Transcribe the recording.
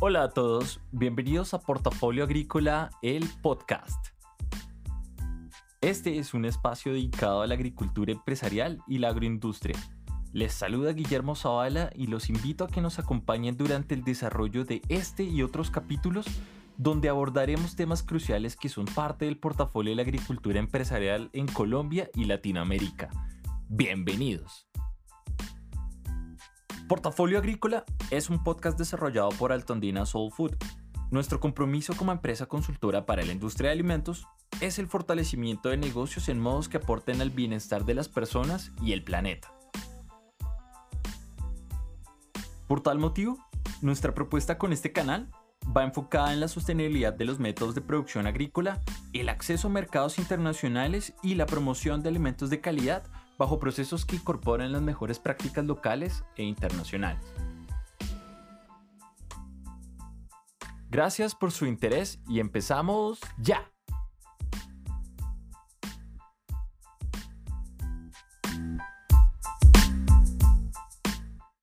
Hola a todos, bienvenidos a Portafolio Agrícola, el podcast. Este es un espacio dedicado a la agricultura empresarial y la agroindustria. Les saluda Guillermo Zavala y los invito a que nos acompañen durante el desarrollo de este y otros capítulos donde abordaremos temas cruciales que son parte del portafolio de la agricultura empresarial en Colombia y Latinoamérica. Bienvenidos. Portafolio Agrícola es un podcast desarrollado por Altondina Soul Food. Nuestro compromiso como empresa consultora para la industria de alimentos es el fortalecimiento de negocios en modos que aporten al bienestar de las personas y el planeta. Por tal motivo, nuestra propuesta con este canal va enfocada en la sostenibilidad de los métodos de producción agrícola, el acceso a mercados internacionales y la promoción de alimentos de calidad bajo procesos que incorporan las mejores prácticas locales e internacionales. Gracias por su interés y empezamos ya.